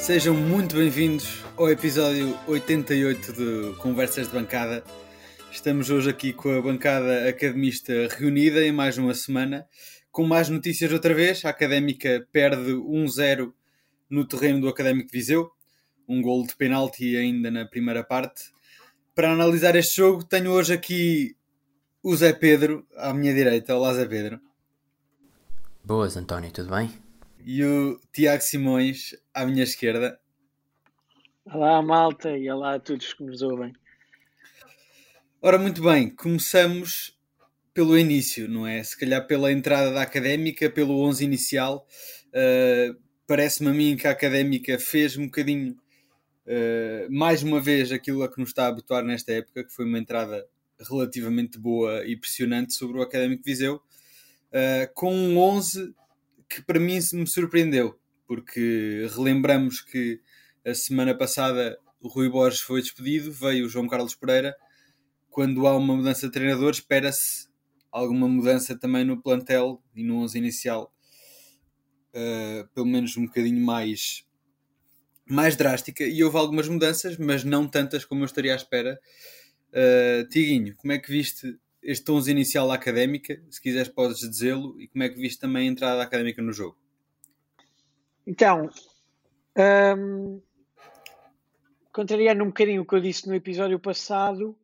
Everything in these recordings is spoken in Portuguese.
Sejam muito bem-vindos ao episódio 88 de Conversas de Bancada. Estamos hoje aqui com a bancada academista reunida em mais uma semana, com mais notícias outra vez. A Académica perde 1-0 no terreno do Académico de Viseu, um gol de penalti ainda na primeira parte. Para analisar este jogo, tenho hoje aqui o Zé Pedro à minha direita. Olá, Zé Pedro. Boas, António, tudo bem? E o Tiago Simões à minha esquerda. Olá, malta, e olá a todos que nos ouvem. Ora, muito bem, começamos pelo início, não é? Se calhar pela entrada da académica, pelo 11 inicial. Uh, Parece-me a mim que a académica fez um bocadinho, uh, mais uma vez, aquilo a que nos está a habituar nesta época, que foi uma entrada relativamente boa e impressionante sobre o Académico Viseu, uh, com um 11 que para mim me surpreendeu, porque relembramos que a semana passada o Rui Borges foi despedido, veio o João Carlos Pereira. Quando há uma mudança de treinador, espera-se alguma mudança também no plantel e no 11 inicial, uh, pelo menos um bocadinho mais, mais drástica. E houve algumas mudanças, mas não tantas como eu estaria à espera. Uh, Tiguinho, como é que viste este 11 inicial da académica? Se quiseres, podes dizê-lo. E como é que viste também a entrada da académica no jogo? Então, um, contrariando um bocadinho o que eu disse no episódio passado,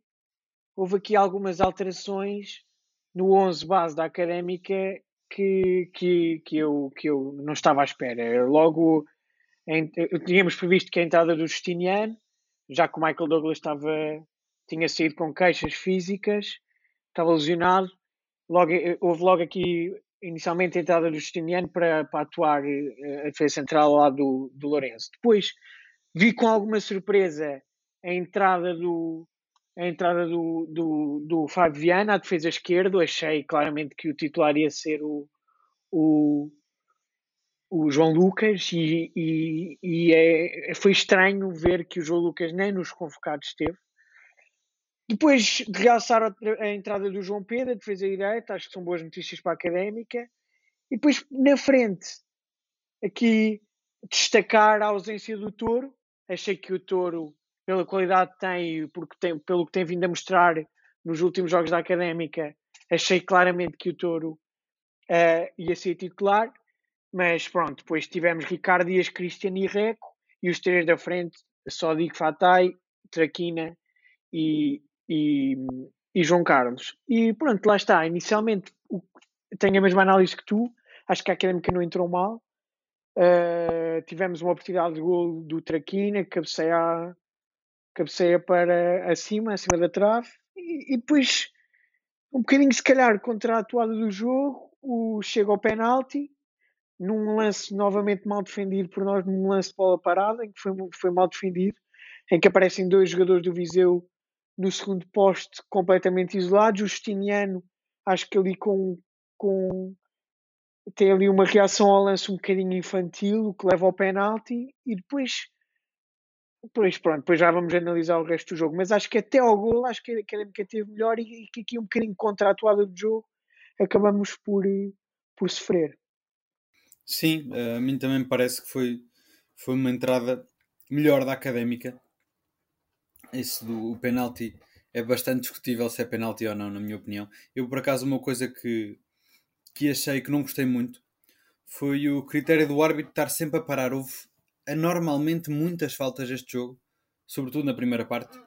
houve aqui algumas alterações no 11 base da académica que, que, que, eu, que eu não estava à espera. Logo, em, tínhamos previsto que a entrada do Justiniano, já que o Michael Douglas estava, tinha saído com queixas físicas, estava lesionado. Logo, houve logo aqui, inicialmente, a entrada do Justiniano para, para atuar eh, a defesa central lá do, do Lourenço. Depois, vi com alguma surpresa a entrada do, a entrada do, do, do Fábio Viana à defesa esquerda. Achei claramente que o titular ia ser o, o, o João Lucas e, e, e é, foi estranho ver que o João Lucas nem nos convocados esteve. Depois de realçar a, entrada do João Pedro, a defesa direita, acho que são boas notícias para a académica. E depois na frente, aqui destacar a ausência do Touro. Achei que o Touro pela qualidade que tem, porque tem, pelo que tem vindo a mostrar nos últimos jogos da Académica, achei claramente que o Touro uh, ia ser titular, mas pronto, depois tivemos Ricardo Dias, Cristiano e Reco, e os três da frente, só digo Fatai, Traquina e, e, e, João Carlos. E pronto, lá está. Inicialmente o, tenho a mesma análise que tu, acho que a Académica não entrou mal. Uh, tivemos uma oportunidade de gol do Traquina, cabeceia cabeceia para acima, acima da trave, e, e depois, um bocadinho se calhar contra a atuada do jogo, o, chega ao penalti, num lance novamente mal defendido por nós, num lance de bola parada, em que foi, foi mal defendido, em que aparecem dois jogadores do Viseu no segundo poste completamente isolados, o Justiniano, acho que ali com, com tem ali uma reação ao lance um bocadinho infantil, o que leva ao penalti, e depois Pois pronto, depois já vamos analisar o resto do jogo. Mas acho que até ao gol, acho que a Académica teve melhor e que aqui um bocadinho contra a atuada do jogo acabamos por, por sofrer. Sim, a mim também parece que foi, foi uma entrada melhor da Académica. Esse do penalti é bastante discutível se é penalti ou não, na minha opinião. Eu, por acaso, uma coisa que, que achei que não gostei muito foi o critério do árbitro estar sempre a parar. Houve anormalmente muitas faltas este jogo, sobretudo na primeira parte.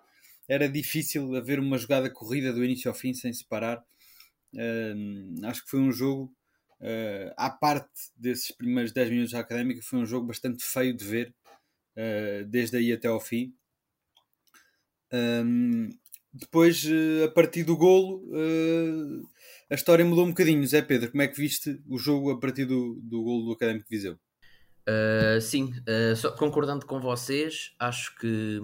Era difícil haver uma jogada corrida do início ao fim sem se parar. Uh, acho que foi um jogo, uh, à parte desses primeiros 10 minutos da académica, foi um jogo bastante feio de ver, uh, desde aí até ao fim. Um, depois, uh, a partir do golo, a história mudou um bocadinho. Zé Pedro, como é que viste o jogo a partir do, do golo do Académico de Viseu? Uh, sim, uh, só, concordando com vocês, acho que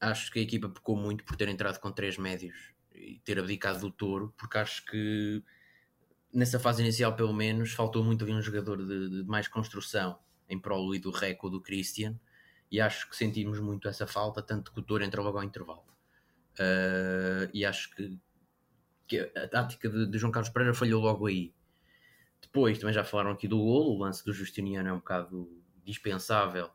acho que a equipa pecou muito por ter entrado com três médios e ter abdicado do touro, porque acho que nessa fase inicial, pelo menos, faltou muito ali um jogador de, de mais construção em prol do Reco do Christian, e acho que sentimos muito essa falta, tanto que o touro entrou logo ao intervalo. Uh, e acho que, que a tática de, de João Carlos Pereira falhou logo aí. Depois também já falaram aqui do golo, o lance do Justiniano é um bocado dispensável,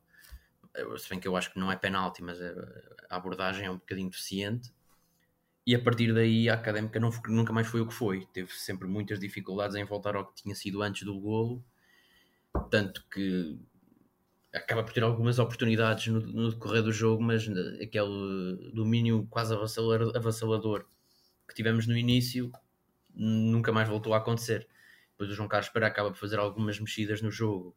se bem que eu acho que não é penalti, mas a, abordagem é um bocadinho deficiente. E a partir daí a académica não, nunca mais foi o que foi. Teve sempre muitas dificuldades em voltar ao que tinha sido antes do golo. Tanto que acaba por ter algumas oportunidades no, no decorrer do jogo, mas aquele domínio quase avassalador, avassalador que tivemos no início nunca mais voltou a acontecer. Depois o João Carlos Pereira acaba por fazer algumas mexidas no jogo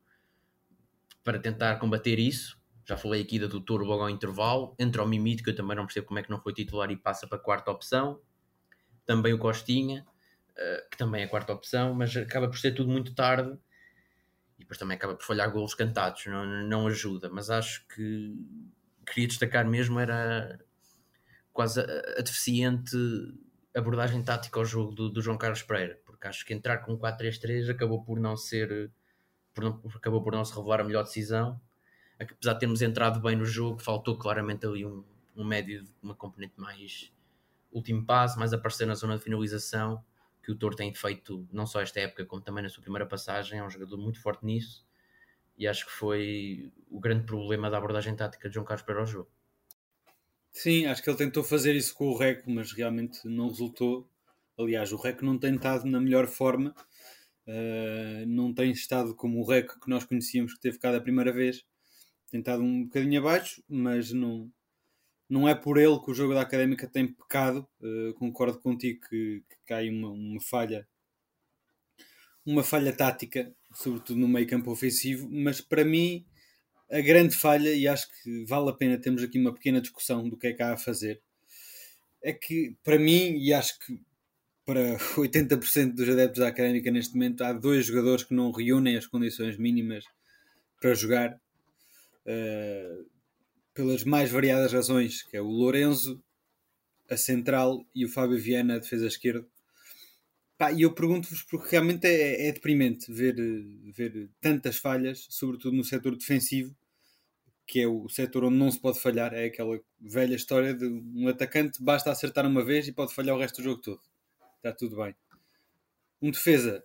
para tentar combater isso. Já falei aqui da do Toro logo ao intervalo. Entra o Mimito, que eu também não percebo como é que não foi titular e passa para a quarta opção. Também o Costinha, eh, que também é a quarta opção, mas acaba por ser tudo muito tarde. Depois também acaba por falhar golos cantados, não, não ajuda. Mas acho que queria destacar mesmo era quase a, a deficiente abordagem tática ao jogo do, do, João Carlos Pereira, porque acho que entrar com 4-3-3 acabou por não ser por não, acabou por não se revelar a melhor decisão apesar de termos entrado bem no jogo, faltou claramente ali um, um médio, uma componente mais último passo, mais aparecer na zona de finalização, que o Toro tem feito não só esta época, como também na sua primeira passagem, é um jogador muito forte nisso, e acho que foi o grande problema da abordagem tática de João Carlos para o jogo. Sim, acho que ele tentou fazer isso com o Reco, mas realmente não resultou. Aliás, o Reco não tem estado na melhor forma, uh, não tem estado como o Reco que nós conhecíamos que teve ficado a primeira vez tem estado um bocadinho abaixo, mas não, não é por ele que o jogo da Académica tem pecado. Uh, concordo contigo que, que cai uma, uma falha, uma falha tática, sobretudo no meio campo ofensivo, mas para mim a grande falha, e acho que vale a pena termos aqui uma pequena discussão do que é que há a fazer, é que para mim, e acho que para 80% dos adeptos da Académica neste momento, há dois jogadores que não reúnem as condições mínimas para jogar uh, pelas mais variadas razões, que é o Lourenço, a central e o Fábio Viana, a defesa esquerda. e eu pergunto-vos porque realmente é, é, deprimente ver, ver tantas falhas, sobretudo no setor defensivo, que é o setor onde não se pode falhar. É aquela velha história de um atacante basta acertar uma vez e pode falhar o resto do jogo todo. Está tudo bem. Um defesa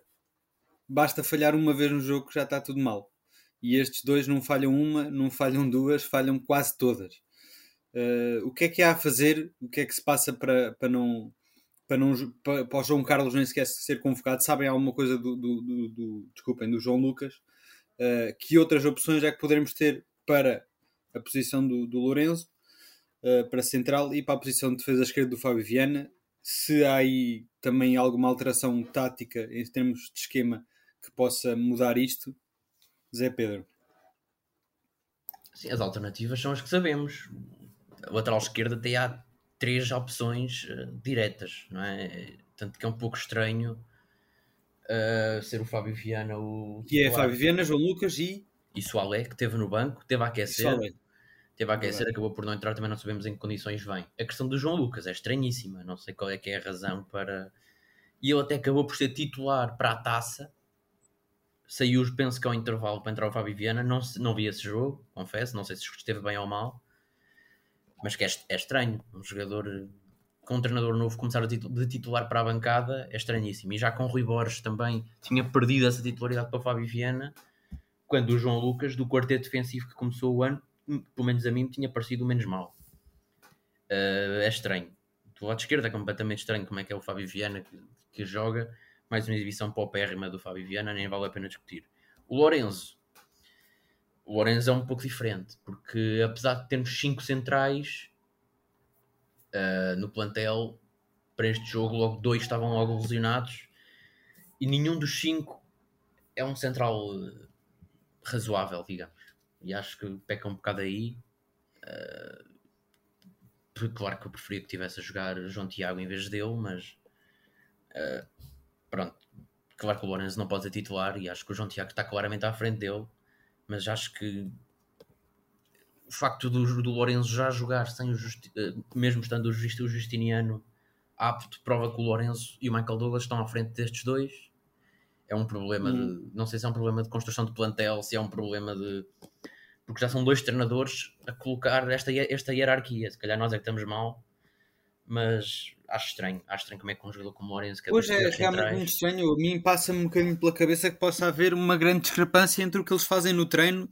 basta falhar uma vez no jogo que já está tudo mal e estes dois não falham uma, não falham duas, falham quase todas. Uh, o que é que há a fazer? O que é que se passa para, para não para, não, para, para o João Carlos nem sequer ser convocado? Sabem alguma coisa do, do, do, do desculpem, do João Lucas? Uh, que outras opções é que poderemos ter para a posição do, do Lourenço, uh, para central e para a posição de defesa esquerda do Fábio Viana? Se há aí também alguma alteração tática em termos de esquema que possa mudar isto, Zé Pedro. Sim, as alternativas são as que sabemos. A lateral esquerda tem há três opções uh, diretas, não é? Tanto que é um pouco estranho uh, ser o Fábio Viana o. Que é Fábio Viana, João Lucas e. E Soalé, que esteve no banco, teve a aquecer. Teve a aquecer, acabou por não entrar, também não sabemos em que condições vem. A questão do João Lucas é estranhíssima, não sei qual é que é a razão para. E ele até acabou por ser titular para a taça, saiu, penso que ao intervalo para entrar o Fábio Viana, não, não vi esse jogo, confesso, não sei se esteve bem ou mal, mas que é, é estranho, um jogador com um treinador novo começar de titular para a bancada é estranhíssimo, e já com Rui Borges também tinha perdido essa titularidade para o Fábio Viana, quando o João Lucas, do quarteto defensivo que começou o ano, pelo menos a mim, tinha parecido o menos mal. Uh, é estranho. Do lado esquerdo é completamente estranho como é que é o Fábio Viana que, que joga, mais uma exibição paupérrima do Fábio Viana, nem vale a pena discutir. O Lorenzo. O Lorenzo é um pouco diferente, porque apesar de termos 5 centrais uh, no plantel, para este jogo, logo dois estavam logo lesionados e nenhum dos cinco é um central uh, razoável, digamos. E acho que peca um bocado aí. Uh, claro que eu preferia que tivesse a jogar João Tiago em vez dele, mas uh, pronto, claro que o Lourenço não pode ser titular e acho que o João Tiago está claramente à frente dele, mas acho que o facto do, do Lourenço já jogar sem o Justi eh, mesmo estando o, Just, o Justiniano apto, prova que o Lourenço e o Michael Douglas estão à frente destes dois. É um problema hum. de. Não sei se é um problema de construção de plantel, se é um problema de. Porque já são dois treinadores a colocar esta, esta hierarquia. Se calhar nós é que estamos mal, mas acho estranho. Acho estranho como é que um jogador como o Lourenço... Que é é, realmente muito estranho. A mim passa-me um bocadinho pela cabeça que possa haver uma grande discrepância entre o que eles fazem no treino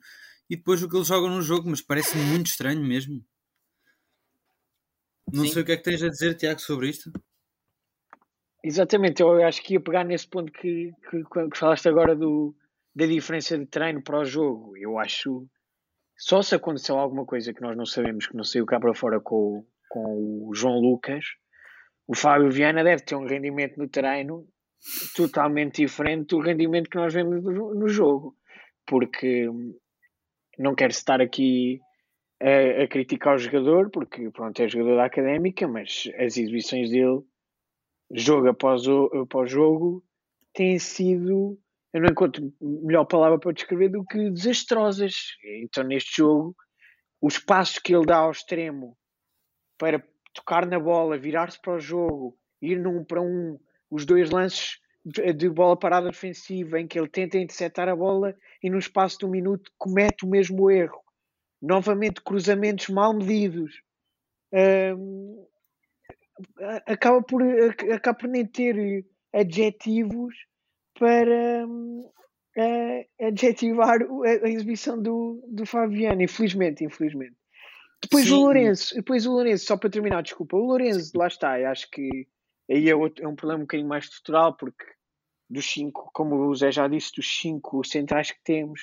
e depois o que eles jogam no jogo, mas parece muito estranho mesmo. Não Sim. sei o que é que tens a dizer, Tiago, sobre isto. Exatamente, eu acho que ia pegar nesse ponto que, que, que falaste agora do, da diferença de treino para o jogo. Eu acho só se aconteceu alguma coisa que nós não sabemos, que não saiu cá para fora com, com o João Lucas, o Fábio Viana deve ter um rendimento no treino totalmente diferente do rendimento que nós vemos no, jogo. Porque não quero estar aqui a, a, criticar o jogador, porque pronto, é jogador da académica, mas as exibições dele, jogo após, após jogo, têm sido, eu não encontro melhor palavra para descrever do que desastrosas. Então, neste jogo, os passos que ele dá ao extremo para tocar na bola, virar-se para o jogo, ir num para um, os dois lances de, de bola parada defensiva em que ele tenta interceptar a bola e no espaço de um minuto comete o mesmo erro. Novamente, cruzamentos mal medidos. Um, acaba, por, acaba por nem ter adjetivos para um, adjetivar a, a, exibição do, do Fabiano, infelizmente, infelizmente. Depois Sim. o Lourenço, depois o Lourenço, só para terminar, desculpa, o Lourenço, lá está, acho que aí é, outro, é um problema um bocadinho mais estrutural, porque dos cinco, como o Zé já disse, dos cinco centrais que temos,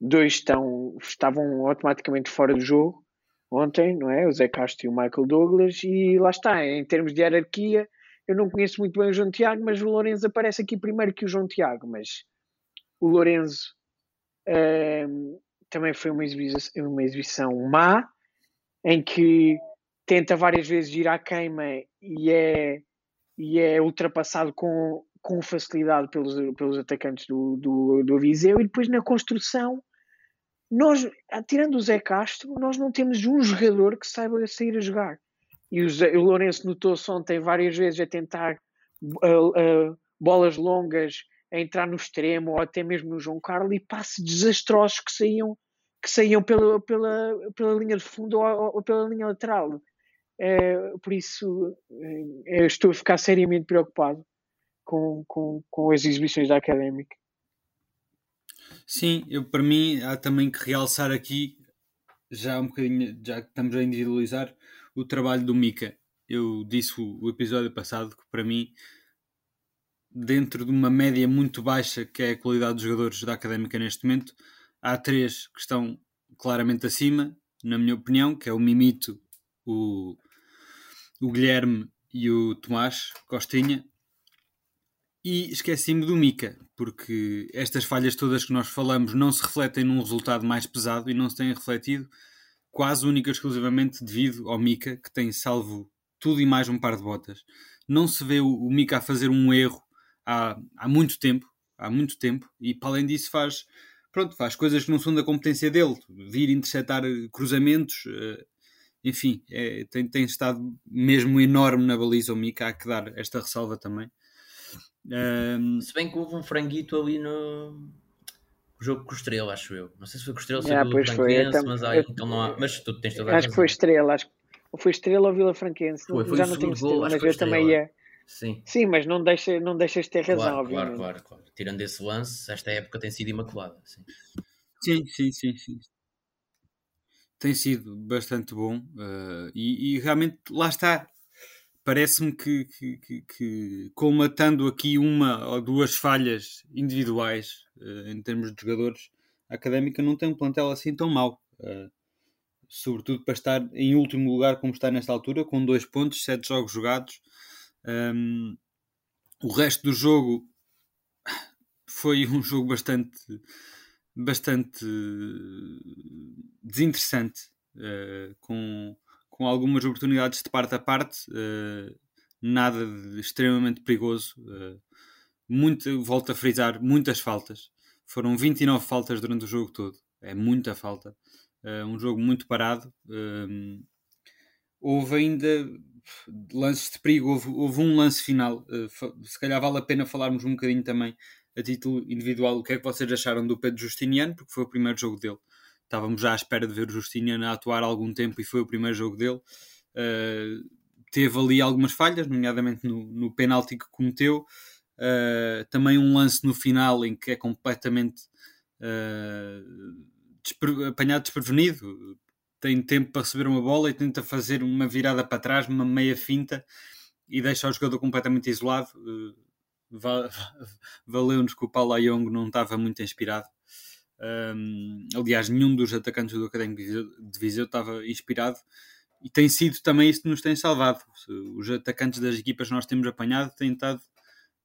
dois estão, estavam automaticamente fora do jogo ontem, não é? O Zé Castro e o Michael Douglas, e lá está, em termos de hierarquia, eu não conheço muito bem o João Tiago, mas o Lourenço aparece aqui primeiro que o João Tiago, mas o Lourenço ehm, também foi uma exibição, uma exibição má, em que tenta várias vezes ir à queima e é, e é ultrapassado com, com facilidade pelos, pelos atacantes do, do, do Viseu e depois na construção nós, tirando o Zé Castro, nós não temos um jogador que saiba sair a jogar. E o, Zé, o Lourenço notou-se ontem várias vezes a tentar uh, uh, bolas longas, a entrar no extremo ou até mesmo no João Carlos e passes desastrosos que saíam que saíam pela, pela, pela linha de fundo ou, ou pela linha lateral. É, por isso, é, estou a ficar seriamente preocupado com, com, com as exibições da Académica. Sim, eu, para mim há também que realçar aqui, já um bocadinho, já que estamos a individualizar, o trabalho do Mika. Eu disse o, o episódio passado que para mim, dentro de uma média muito baixa que é a qualidade dos jogadores da Académica neste momento, há três que estão claramente acima, na minha opinião, que é o Mimito, o, o Guilherme e o Tomás Costinha. E esqueci-me do Mica, porque estas falhas todas que nós falamos não se refletem num resultado mais pesado e não se têm refletido quase única e exclusivamente devido ao Mica, que tem salvo tudo e mais um par de botas. Não se vê o, o Mica a fazer um erro há, há muito tempo, há muito tempo, e para além disso faz pronto, faz coisas que não são da competência dele, vir interceptar eh, cruzamentos, eh, enfim, é, tem, tem estado mesmo enorme na baliza o Mika, há que dar esta ressalva também. Um... Se bem que houve um franguito ali no jogo com o Estrela, acho eu. Não sei se foi com o Estrela, se yeah, pois foi, então, mas, aí, então não há, mas tu tens toda a Acho que foi Estrela, acho que foi Estrela ou Vila Franquense, foi, foi já não tenho certeza, mas eu também ia. Sim. Sim, mas não, deixa, não deixas de ter razão, claro, obviamente. Claro, claro, claro. Tirando esse lance, esta época tem sido imaculada. Sim, sim, sim. sim, sim. Tem sido bastante bom uh, e, e, realmente lá está. Parece-me que, que, que, que, colmatando aqui uma ou duas falhas individuais uh, em termos de jogadores, a académica não tem um plantel assim tão mau. Uh, sobretudo para estar em último lugar, como está nesta altura, com dois pontos, sete jogos jogados um, o resto do jogo foi um jogo bastante, bastante desinteressante, uh, com, com algumas oportunidades de parte a parte, uh, nada de extremamente perigoso. Uh, muito, volto a frisar, muitas faltas. Foram 29 faltas durante o jogo todo. É muita falta. um jogo muito parado. houve ainda lances de perigo, houve, houve um lance final. Uh, se calhar vale a pena falarmos um bocadinho também a título individual o que é que vocês acharam do Pedro Justiniano, porque foi o primeiro jogo dele. Estávamos já à espera de ver o Justiniano a atuar há algum tempo e foi o primeiro jogo dele. Uh, teve ali algumas falhas, nomeadamente no, no penalti que cometeu. Uh, também um lance no final em que é completamente uh, apanhado desprevenido. Tem tempo para receber uma bola e tenta fazer uma virada para trás, uma meia finta e deixa o jogador completamente isolado. Valeu-nos que o Paulo Ayong não estava muito inspirado. Um, aliás, nenhum dos atacantes do Académico de Viseu estava inspirado e tem sido também isso que nos tem salvado. Os atacantes das equipas que nós temos apanhado têm estado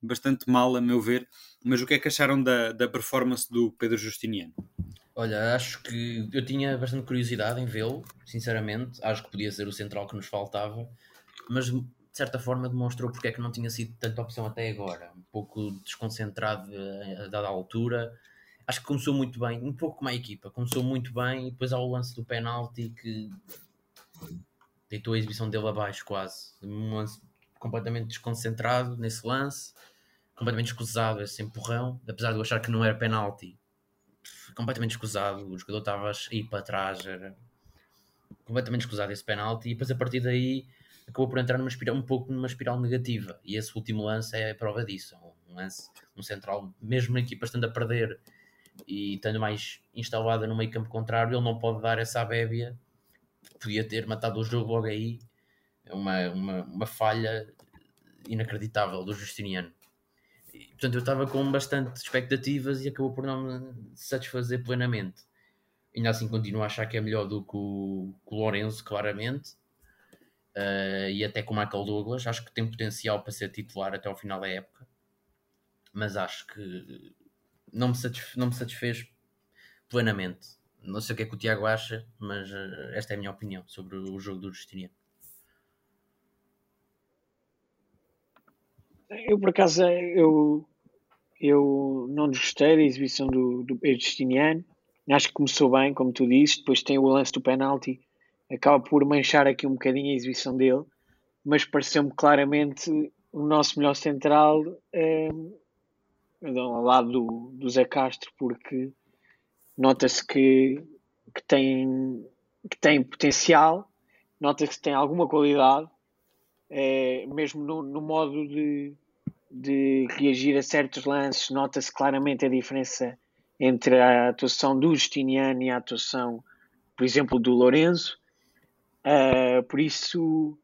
bastante mal, a meu ver. Mas o que é que acharam da, da performance do Pedro Justiniano? Olha, acho que eu tinha bastante curiosidade em vê-lo, sinceramente. Acho que podia ser o central que nos faltava, mas de certa forma demonstrou porque é que não tinha sido tanta opção até agora. Um pouco desconcentrado a dada altura. Acho que começou muito bem, um pouco como a equipa. Começou muito bem e depois há o lance do penalti que deitou a exibição dele abaixo quase. Um lance completamente desconcentrado nesse lance, completamente escusado esse empurrão, apesar de eu achar que não era penalti. Completamente escusado, o jogador estava a ir para trás, era completamente escusado esse penalti, e depois a partir daí acabou por entrar numa espiral, um pouco numa espiral negativa, e esse último lance é a prova disso. Um lance, um central, mesmo na equipa estando a perder e estando mais instalada no meio campo contrário, ele não pode dar essa bébia podia ter matado o jogo logo aí. É uma, uma, uma falha inacreditável do Justiniano. Portanto, eu estava com bastante expectativas e acabou por não me satisfazer plenamente. Ainda assim, continuo a achar que é melhor do que o, que o Lourenço, claramente. Uh, e até com o Michael Douglas. Acho que tem potencial para ser titular até ao final da época. Mas acho que não me, satisfe não me satisfez plenamente. Não sei o que é que o Tiago acha, mas uh, esta é a minha opinião sobre o jogo do Justiniano. Eu, por acaso, eu, eu não gostei da exibição do, do Justiniano. Acho que começou bem, como tu disse. Depois tem o lance do penalti. Acaba por manchar aqui um bocadinho a exibição dele. Mas pareceu-me claramente o nosso melhor central é, ao lado do, do Zé Castro, porque nota-se que, que, tem, que tem potencial, nota-se que tem alguma qualidade, é, mesmo no, no modo de, de reagir a certos lances, nota-se claramente a diferença entre a atuação do Justiniano e a atuação, por exemplo, do Lourenço. Uh, por isso,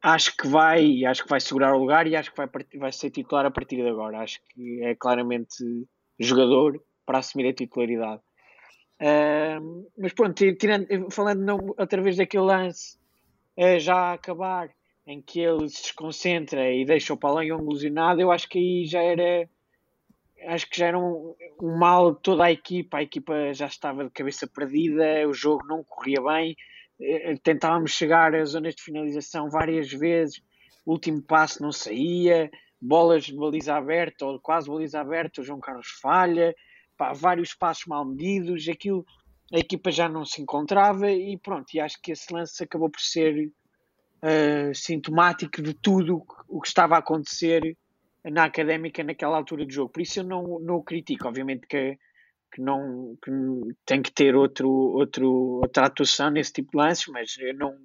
acho que vai, acho que vai segurar o lugar e acho que vai, vai ser titular a partir de agora. Acho que é claramente jogador para assumir a titularidade. Uh, mas pronto, tirando, falando não, através daquele lance uh, já a acabar, em que ele se desconcentra e deixa o Palanho ilusionado, eu acho que aí já era acho que já era um, um, mal de toda a equipa, a equipa já estava de cabeça perdida, o jogo não corria bem, uh, tentávamos chegar às zonas de finalização várias vezes, o último passo não saía, bolas de baliza aberta ou quase baliza aberta, o João Carlos falha, pá, vários passos mal medidos, aquilo, a equipa já não se encontrava e pronto, e acho que esse lance acabou por ser uh, sintomático de tudo o que estava a acontecer na académica naquela altura do jogo. Por isso eu não, não o critico, obviamente que, que não que tem que ter outro, outro, outra atuação nesse tipo de lances, mas eu não,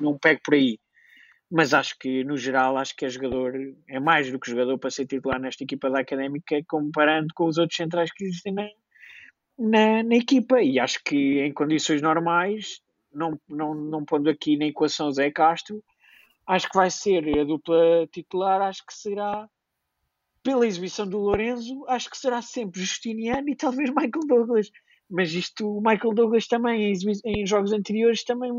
não pego por aí. Mas acho que no geral acho que é jogador, é mais do que jogador para ser titular nesta equipa da Académica comparando com os outros centrais que existem na, na, na, equipa. E acho que em condições normais não, não, não pondo aqui na equação Zé Castro acho que vai ser a dupla titular acho que será pela exibição do Lorenzo acho que será sempre Justiniano e talvez Michael Douglas mas isto o Michael Douglas também em, em jogos anteriores também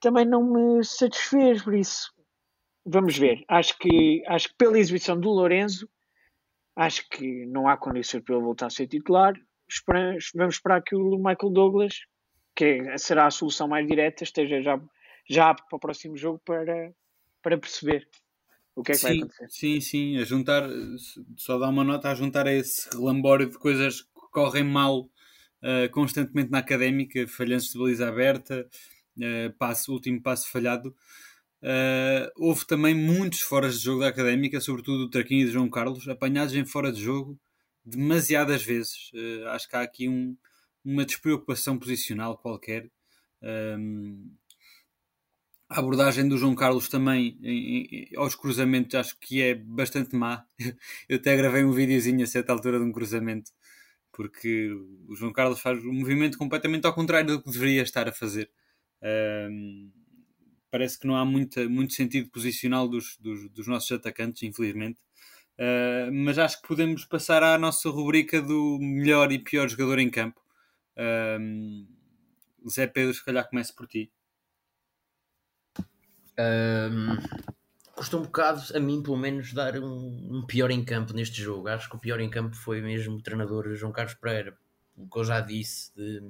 também não me satisfez, por isso vamos ver. Acho que, acho que pela exibição do Lorenzo, acho que não há condições para ele voltar a ser titular. Esperamos, vamos esperar que o Michael Douglas, que será a solução mais direta, esteja já, já apto para o próximo jogo para, para perceber o que é que sim, vai acontecer. Sim, sim, a juntar, só dar uma nota a juntar a esse relambório de coisas que correm mal uh, constantemente na académica, falhanços de baliza aberta, uh, passo, último passo falhado. Uh, houve também muitos fora de jogo da académica, sobretudo o Traquinho e o João Carlos, apanhados em fora de jogo demasiadas vezes. Acho que há aqui um, uma despreocupação posicional qualquer. Um, a abordagem do João Carlos também em, em, aos cruzamentos acho que é bastante má. Eu até gravei um videozinho a certa altura de um cruzamento porque o João Carlos faz um movimento completamente ao contrário do que deveria estar a fazer. parece que não há muita, muito sentido posicional dos, dos, dos nossos atacantes, infelizmente. Uh, mas acho que podemos passar à nossa rubrica do melhor e pior jogador em campo. Uh, Zé Pedro, se calhar comece por ti. Um, custa um bocado, a mim pelo menos, dar um, um, pior em campo neste jogo. Acho que o pior em campo foi mesmo o treinador João Carlos Pereira. O que eu já disse de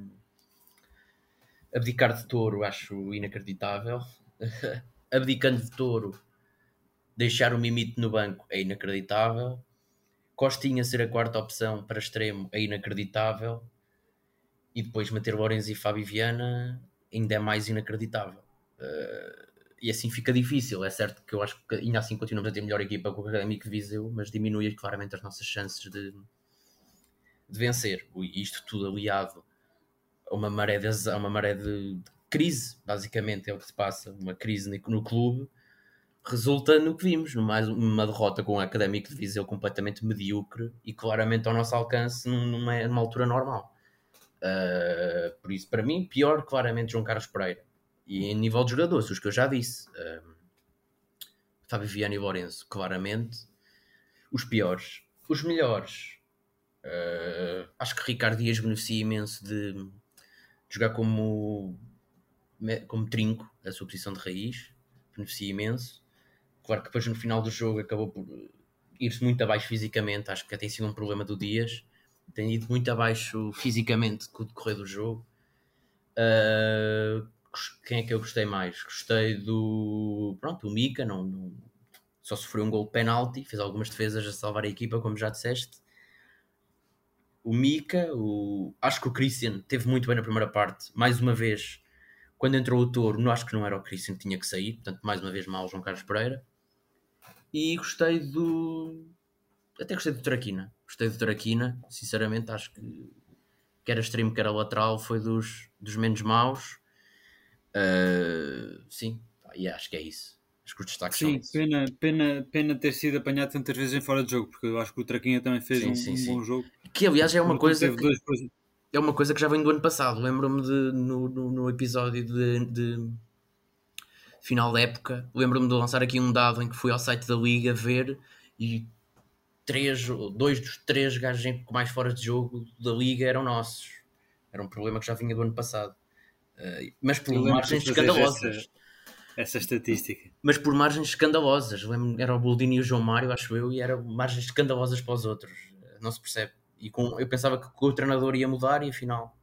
abdicar de touro, acho inacreditável. Abdicando de touro, Deixar o Mimite no banco é inacreditável. Costinha ser a quarta opção para extremo é inacreditável. E depois meter Lourenço e Fábio Viana ainda é mais inacreditável. Uh, e assim fica difícil. É certo que eu acho que ainda assim continuamos a ter melhor equipa com o Académico de Viseu, mas diminui claramente as nossas chances de, de vencer. E isto tudo aliado a uma maré de, a uma maré de, de crise, basicamente é o que se passa, uma crise no clube resulta no que vimos, numa derrota com o Académico de Viseu completamente medíocre e claramente ao nosso alcance numa, numa altura normal. Uh, por isso, para mim, pior claramente João Carlos Pereira. E em nível de jogadores, os que eu já disse, uh, Fábio Viana e Lourenço, claramente, os piores. Os melhores, uh, acho que Ricardo Dias beneficia imenso de, de jogar como, como trinco, a sua posição de raiz, beneficia imenso. Claro que depois no final do jogo acabou por ir-se muito abaixo fisicamente, acho que tem sido um problema do Dias, tem ido muito abaixo fisicamente com o decorrer do jogo. Uh, quem é que eu gostei mais? Gostei do. Pronto, o Mika, não, não, só sofreu um gol de penalti, fez algumas defesas a salvar a equipa, como já disseste. O Mika, o... acho que o Christian teve muito bem na primeira parte, mais uma vez. Quando entrou o Touro, não acho que não era o Christian que tinha que sair, portanto, mais uma vez mal João Carlos Pereira. E gostei do. Até gostei do Traquina. Gostei do Traquina, sinceramente, acho que quer a extremo, quer a lateral, foi dos, dos menos maus. Uh, sim, e acho que é isso. Acho que os destaques sim, pena, pena, pena ter sido apanhado tantas vezes em fora de jogo, porque eu acho que o Traquinha também fez sim, um, sim, um sim. bom jogo. Que aliás é uma coisa. Que, é uma coisa que já vem do ano passado. Lembro-me de no, no, no episódio de, de final da época, lembro-me de lançar aqui um dado em que fui ao site da Liga ver e três, dois dos três gajos mais fora de jogo da Liga eram nossos. Era um problema que já vinha do ano passado. Uh, mas por margens escandalosas. Essa, essa, estatística. Mas por margens escandalosas. Lembro, era o Boldini e o João Mário, acho eu, e eram margens escandalosas para os outros. Não se percebe. E com, eu pensava que o treinador ia mudar e afinal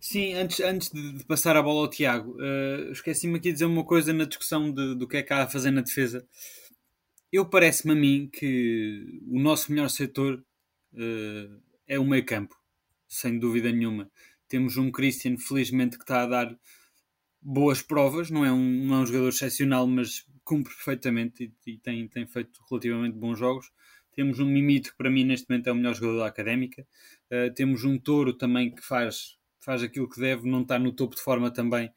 Sim, antes, antes de, passar a bola ao Tiago, uh, esqueci-me aqui de dizer uma coisa na discussão de, do que é que há a fazer na defesa. Eu parece-me a mim que o nosso melhor setor uh, é o meio campo, sem dúvida nenhuma. Temos um Christian, felizmente, que está a dar boas provas, não é um, não é um jogador excepcional, mas cumpre perfeitamente e, e, tem, tem feito relativamente bons jogos. Temos um Mimito, que para mim neste momento é o melhor jogador da académica. Uh, temos um Touro também que faz faz aquilo que deve, não está no topo de forma também,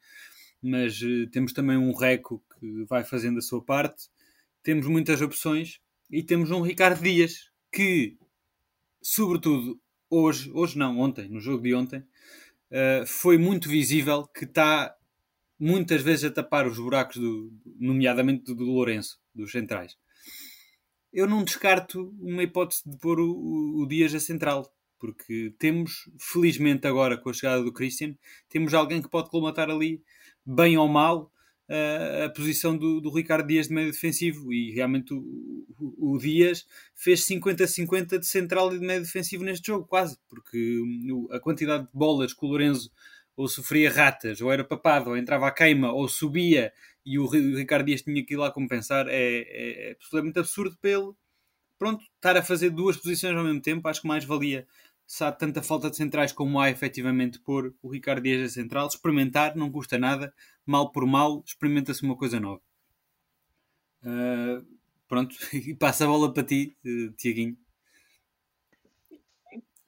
mas uh, temos também um Reco que vai fazendo a sua parte, temos muitas opções e temos um Ricardo Dias que, sobretudo hoje, hoje não, ontem, no jogo de ontem, uh, foi muito visível que está muitas vezes a tapar os buracos, do, nomeadamente do, do Lourenço, dos centrais. Eu não descarto uma hipótese de pôr o, o, Dias a central, porque temos, felizmente agora com a chegada do Christian, temos alguém que pode colmatar ali, bem ou mal, a posição do, do, Ricardo Dias de meio defensivo. E realmente o, o, o Dias fez 50-50 de central e de meio defensivo neste jogo, quase, porque a quantidade de bolas que o Lorenzo ou sofria ratas, ou era papado, ou entrava à queima, ou subia e o Ricardo Dias tinha que ir lá compensar, é, é, é absolutamente absurdo ele pronto, estar a fazer duas posições ao mesmo tempo, acho que mais valia se há tanta falta de centrais como há efetivamente pôr o Ricardo Dias a central, experimentar não custa nada, mal por mal, experimenta-se uma coisa nova. Uh, pronto, e passa a bola para ti, uh, Tiaguinho.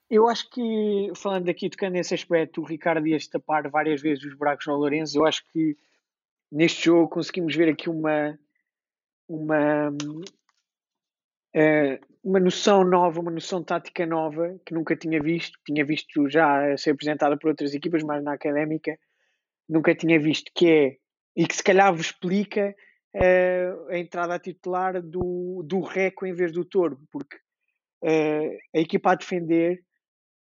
Eu acho que, falando aqui, tocando nesse aspecto, o Ricardo Dias tapar várias vezes os buracos no Lourenço, eu acho que neste jogo conseguimos ver aqui uma, uma uh, uma noção nova, uma noção tática nova que nunca tinha visto. Tinha visto já ser apresentada por outras equipas, mas na académica nunca tinha visto, que é, e que se calhar vos explica uh, a entrada a titular do, do Reco em vez do Toro, porque uh, a equipa a defender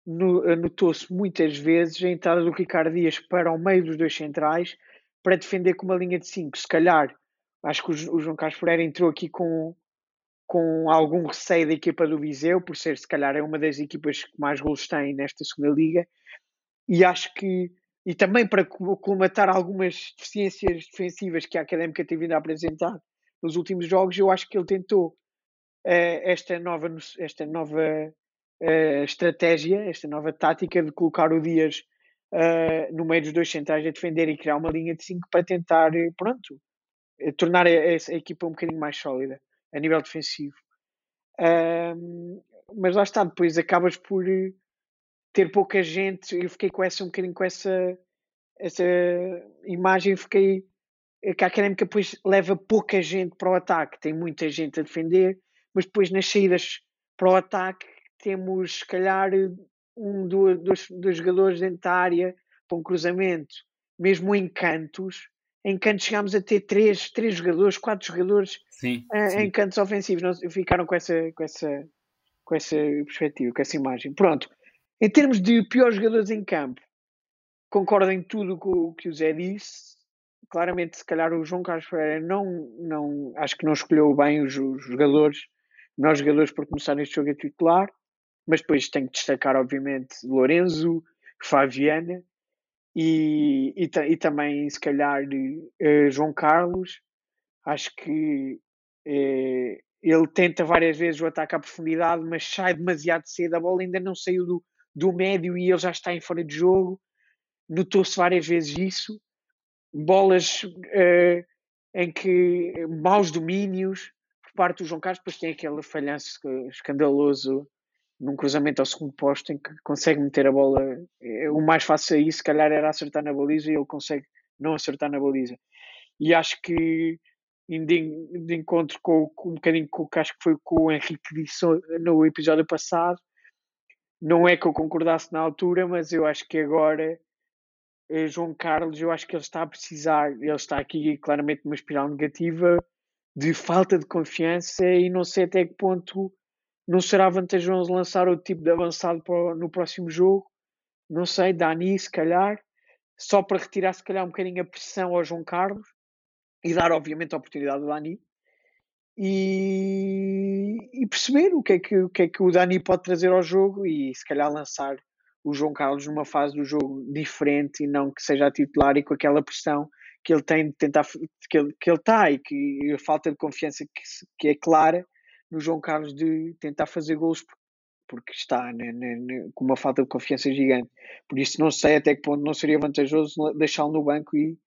notou-se muitas vezes a entrada do Ricardo Dias para o meio dos dois centrais para defender com uma linha de 5. Se calhar, acho que o João Carlos Pereira entrou aqui com, com algum receio da equipa do Viseu, por ser, se calhar, é uma das equipas que mais gols tem nesta segunda liga. E acho que, e também para colmatar algumas deficiências defensivas que a Académica tem vindo a apresentar nos últimos jogos, eu acho que ele tentou uh, esta nova, esta nova uh, estratégia, esta nova tática de colocar o Dias uh, no meio dos dois centrais a defender e criar uma linha de 5 para tentar, pronto, tornar a, a, equipa um bocadinho mais sólida a nível defensivo. mas lá está, depois acabas por ter pouca gente. Eu fiquei com essa um bocadinho com essa, essa imagem, fiquei que a académica depois leva pouca gente para o ataque, tem muita gente a defender, mas depois nas saídas para o ataque temos, se calhar, um, dois, dois, dois jogadores dentro da área para um cruzamento, mesmo em cantos. Em cantos chegámos a ter três, três jogadores, quatro jogadores sim, uh, sim. em cantos ofensivos. Não, ficaram com essa, com, essa, com essa perspectiva, com essa imagem. Pronto. Em termos de piores jogadores em campo, concordo em tudo com o que o Zé disse. Claramente, se calhar o João Carlos Pereira não, não acho que não escolheu bem os, os jogadores, melhores jogadores para começar neste jogo a titular mas depois tenho que destacar, obviamente, Lorenzo, Fabiana e, e, e também, se calhar, uh, João Carlos. Acho que uh, ele tenta várias vezes o ataque à profundidade, mas sai demasiado cedo. A bola ainda não saiu do, do médio e ele já está em fora de jogo. Notou-se várias vezes isso. Bolas uh, em que maus domínios por parte do João Carlos, depois tem aquele falhanço escandaloso num cruzamento ao segundo posto em que consegue meter a bola. É, o mais fácil aí, se calhar, era acertar na baliza e ele consegue não acertar na baliza. E acho que, de, encontro com, com, um bocadinho com o que acho que foi com o Henrique disse no episódio passado, não é que eu concordasse na altura, mas eu acho que agora. Eh, João Carlos, eu acho que ele está a precisar, ele está aqui claramente numa espiral negativa de falta de confiança e não sei até que ponto não será vantajoso lançar outro tipo de avançado para, no próximo jogo? Não sei, Dani, se calhar, só para retirar se calhar um bocadinho a pressão ao João Carlos e dar obviamente a oportunidade ao Dani. E, e, perceber o que, é que, o que é que o Dani pode trazer ao jogo e se calhar lançar o João Carlos numa fase do jogo diferente e não que seja a titular e com aquela pressão que ele tem de tentar que ele, que ele está e que a falta de confiança que, que é clara no João Carlos de tentar fazer gols porque está né, né, né, com uma falta de confiança gigante. Por isso não sei até que ponto não seria vantajoso deixá-lo no banco e,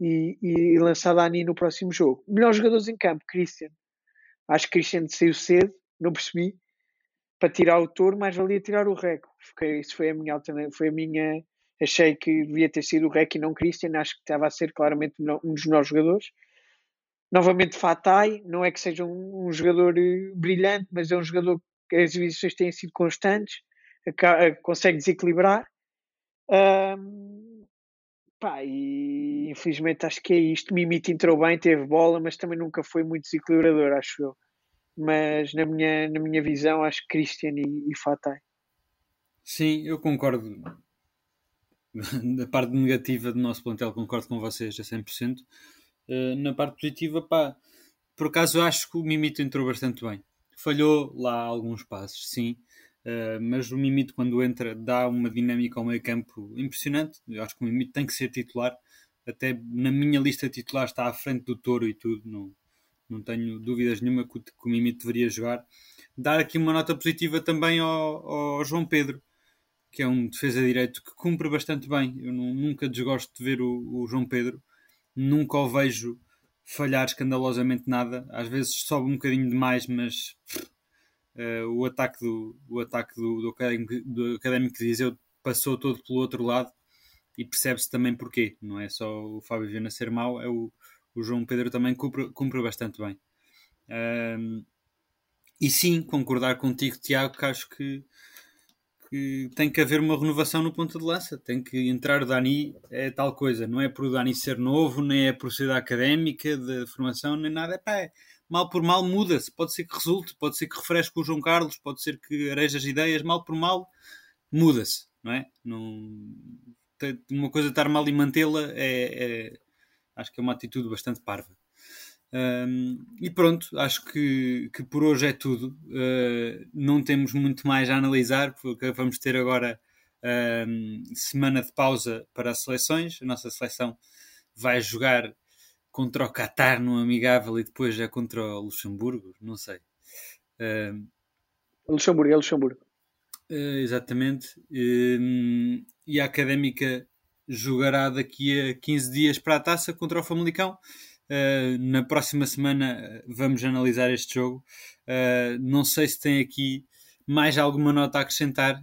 e, e lançar Dani no próximo jogo. Melhores jogadores em campo, Christian. Acho que Christian saiu cedo, não percebi. Para tirar o touro, mais valia tirar o Rec. Isso foi a minha foi a minha. Achei que devia ter sido o Rec e não Christian. Acho que estava a ser claramente um dos melhores jogadores. Novamente Fatai, não é que seja um, um jogador eh, brilhante, mas é um jogador que as exibições têm sido constantes, consegue desequilibrar. Um, pá, e infelizmente acho que é isto. Mimito entrou bem, teve bola, mas também nunca foi muito desequilibrador, acho eu. Mas na minha, na minha visão, acho que Christian e, e Fatai. Sim, eu concordo. Da parte negativa do nosso plantel, concordo com vocês a 100%. Eh, na parte positiva, pá, por acaso acho que o Mimito entrou bastante bem. Falhou lá alguns passos, sim, uh, mas o Mimito, quando entra, dá uma dinâmica ao meio campo impressionante. Eu acho que o Mimito tem que ser titular. Até na minha lista titular está à frente do Touro e tudo. Não, não tenho dúvidas nenhuma que o, Mimito deveria jogar. Dar aqui uma nota positiva também ao, ao João Pedro, que é um defesa direito que cumpre bastante bem. Eu nunca desgosto de ver o, o João Pedro nunca o vejo falhar escandalosamente nada. Às vezes sobe um bocadinho demais, mas uh, o ataque do, o ataque do, do, académico, do académico de Viseu passou todo pelo outro lado e percebe-se também porquê. Não é só o Fábio Viana ser mau, é o, o João Pedro também cumpre, cumpre bastante bem. Um, e sim, concordar contigo, Tiago, que acho que, que tem que haver uma renovação no ponto de lança. Tem que entrar o Dani, é tal coisa. Não é por o Dani ser novo, nem é por ser da académica, de formação, nem nada. É mal por mal muda-se. Pode ser que resulte, pode ser que refresque o João Carlos, pode ser que areja as ideias. Mal por mal muda-se, não é? Não... Uma coisa estar mal e mantê-la é, é, acho que é uma atitude bastante parva. Um, e pronto, acho que, que por hoje é tudo. Uh, não temos muito mais a analisar, porque vamos ter agora um, semana de pausa para as seleções. A nossa seleção vai jogar contra o Qatar no amigável e depois já contra o Luxemburgo, não sei. Um, Luxemburgo, é Luxemburgo. Uh, exatamente. e a Académica jogará daqui a 15 dias para a taça contra o Famalicão. Uh, na próxima semana eh, vamos analisar este jogo. Uh, não sei se tem aqui mais alguma nota a acrescentar.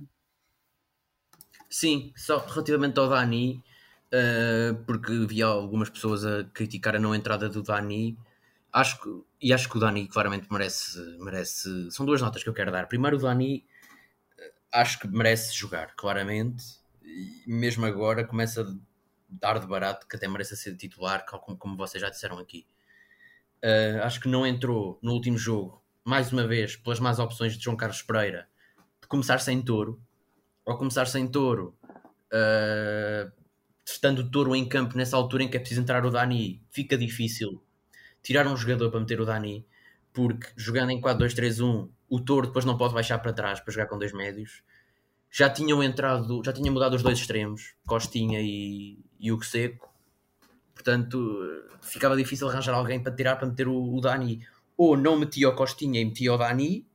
Sim, só relativamente ao Dani, uh, porque vi algumas pessoas a criticar a não entrada do Dani. Acho que, e acho que o Dani claramente merece, merece. São duas notas que eu quero dar. Primeiro, o Dani acho que merece jogar, claramente. E mesmo agora começa dar de barato que até merece ser titular, como, como vocês já disseram aqui. Uh, acho que não entrou no último jogo, mais uma vez, pelas más opções de João Carlos Pereira, de começar sem touro, ou começar sem touro, uh, estando o touro em campo nessa altura em que é preciso entrar o Dani, fica difícil tirar um jogador para meter o Dani, porque jogando em 4-2-3-1, o touro depois não pode baixar para trás para jogar com dois médios já tinham entrado, já tinham mudado os dois extremos, Costinha e, e o Seco. Portanto, ficava difícil arranjar alguém para tirar para meter o, o Dani. Ou não metia o Costinha e metia o Dani,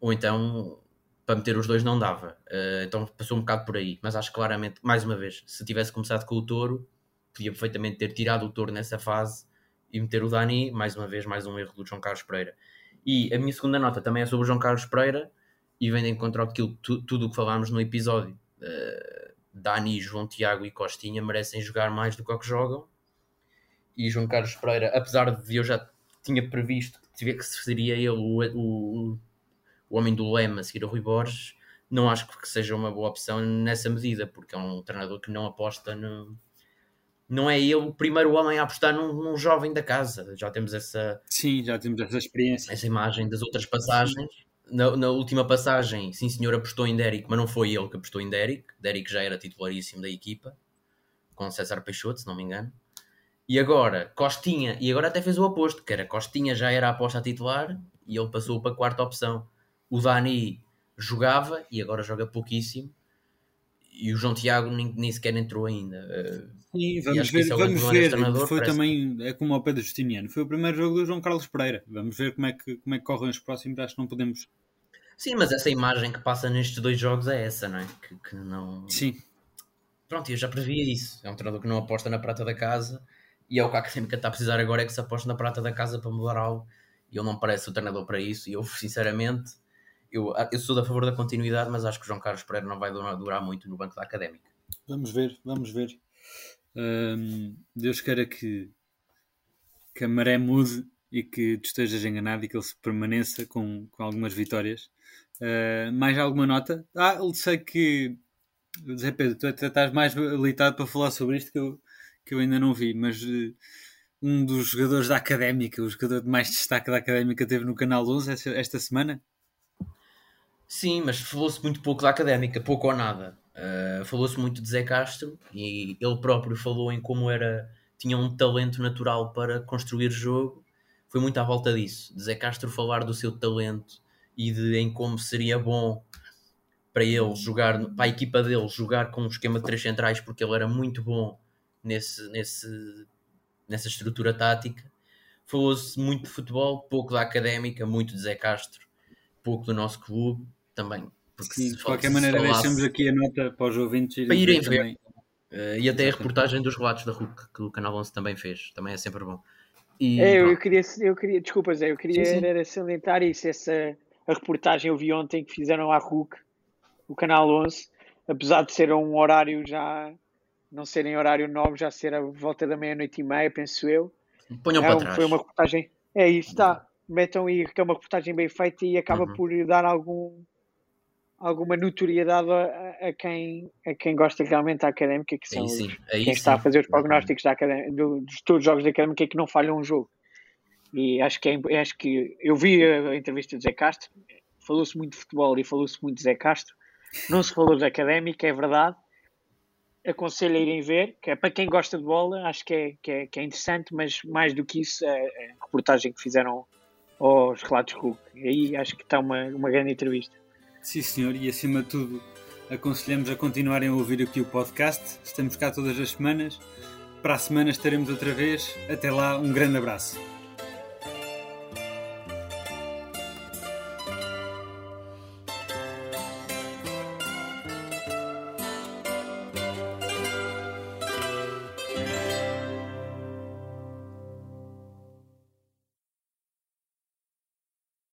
ou então para meter os dois não dava. Uh, então passou um bocado por aí. Mas acho claramente, mais uma vez, se tivesse começado com o Touro, podia perfeitamente ter tirado o Touro nessa fase e meter o Dani. Mais uma vez, mais um erro do João Carlos Pereira. E a minha segunda nota também é sobre o João Carlos Pereira e vem de encontro aquilo, tu, tudo o que falámos no episódio. Uh, Dani, João Tiago e Costinha merecem jogar mais do que o que jogam. E João Carlos Pereira, apesar de eu já tinha previsto que seria ele o, o, o homem do lema a seguir a Rui Borges, não acho que seja uma boa opção nessa medida, porque é um treinador que não aposta no. Não é ele o primeiro homem a apostar num, num jovem da casa. Já temos essa. Sim, já temos essa experiência. Essa imagem das outras passagens. Na, na, última passagem, sim senhor, apostou em Derek, mas não foi ele que apostou em Derek. Derek já era titularíssimo da equipa, com César Peixoto, se não me engano. E agora, Costinha, e agora até fez o oposto, que era Costinha já era a aposta a titular e ele passou para a quarta opção. O Dani jogava e agora joga pouquíssimo. E o João Tiago nem, nem sequer entrou ainda. Sim, vamos ver, é vamos ver. Foi também, é como ao Pedro Justiniano, foi o primeiro jogo do João Carlos Pereira. Vamos ver como é que, como é que correm os próximos, acho que não podemos. Sim, mas essa imagem que passa nestes dois jogos é essa, não é? Que, que não. Sim. Pronto, eu já previa isso. É um treinador que não aposta na prata da casa e é o que a Académica está a precisar agora é que se aposte na prata da casa para mudar algo. E ele não parece o treinador para isso. E eu, sinceramente, eu, eu sou da favor da continuidade, mas acho que o João Carlos Pereira não vai durar, muito no banco da Académica. Vamos ver, vamos ver. Deus queira que, que a maré mude e que tu estejas enganado e que ele se permaneça com, com algumas vitórias. Uh, mais alguma nota? Ah, sei que Zé Pedro, tu estás mais habilitado para falar sobre isto que eu, que eu ainda não vi, mas uh, um dos jogadores da Académica, o jogador de mais destaque da Académica, teve no Canal 11 esta, esta semana. Sim, mas falou-se muito pouco da Académica, pouco ou nada. Uh, falou-se muito de Zé Castro e ele próprio falou em como era tinha um talento natural para construir jogo. Foi muito à volta disso. De Zé Castro falar do seu talento e de em como seria bom para ele jogar, para a equipa dele jogar com um esquema de três centrais, porque ele era muito bom nesse, nesse, nessa estrutura tática. Falou-se muito de futebol, pouco da académica, muito de Zé Castro, pouco do nosso clube também porque Sim, de qualquer maneira, falasse... deixamos aqui a nota para os ouvintes para irem ver. Também. Uh, e até a reportagem dos relatos da RUC que o Canal 11 também fez, também é sempre bom. E, é, eu, eu, queria, eu queria, desculpa Zé, eu queria sim, sim. Era salientar isso, essa a reportagem eu vi ontem que fizeram à RUC, o Canal 11, apesar de ser um horário já, não serem horário novo, já ser a volta da meia-noite e meia, penso eu. Ponham é, para trás. Foi uma reportagem, é isso, está. metam aí que é uma reportagem bem feita e acaba Uhum. por dar algum alguma notoriedade a, a quem, a quem gosta realmente da académica, que são sim, quem está a sim, fazer os prognósticos da académica, do, dos todos os jogos da académica que não falham um jogo. E acho que, é, acho que eu vi a, entrevista de Zé Castro, falou-se muito de futebol e falou-se muito de Zé Castro, não se falou da académica, é verdade. Aconselho a irem ver, que é para quem gosta de bola, acho que é, que é, que é interessante, mas mais do que isso, a, a reportagem que fizeram aos relatos Hulk. Aí acho que está uma, uma grande entrevista. Sim, senhor, e acima de tudo, aconselhamos a continuarem a ouvir aqui o podcast. Estamos cá todas as semanas. Para a semana estaremos outra vez. Até lá, um grande abraço.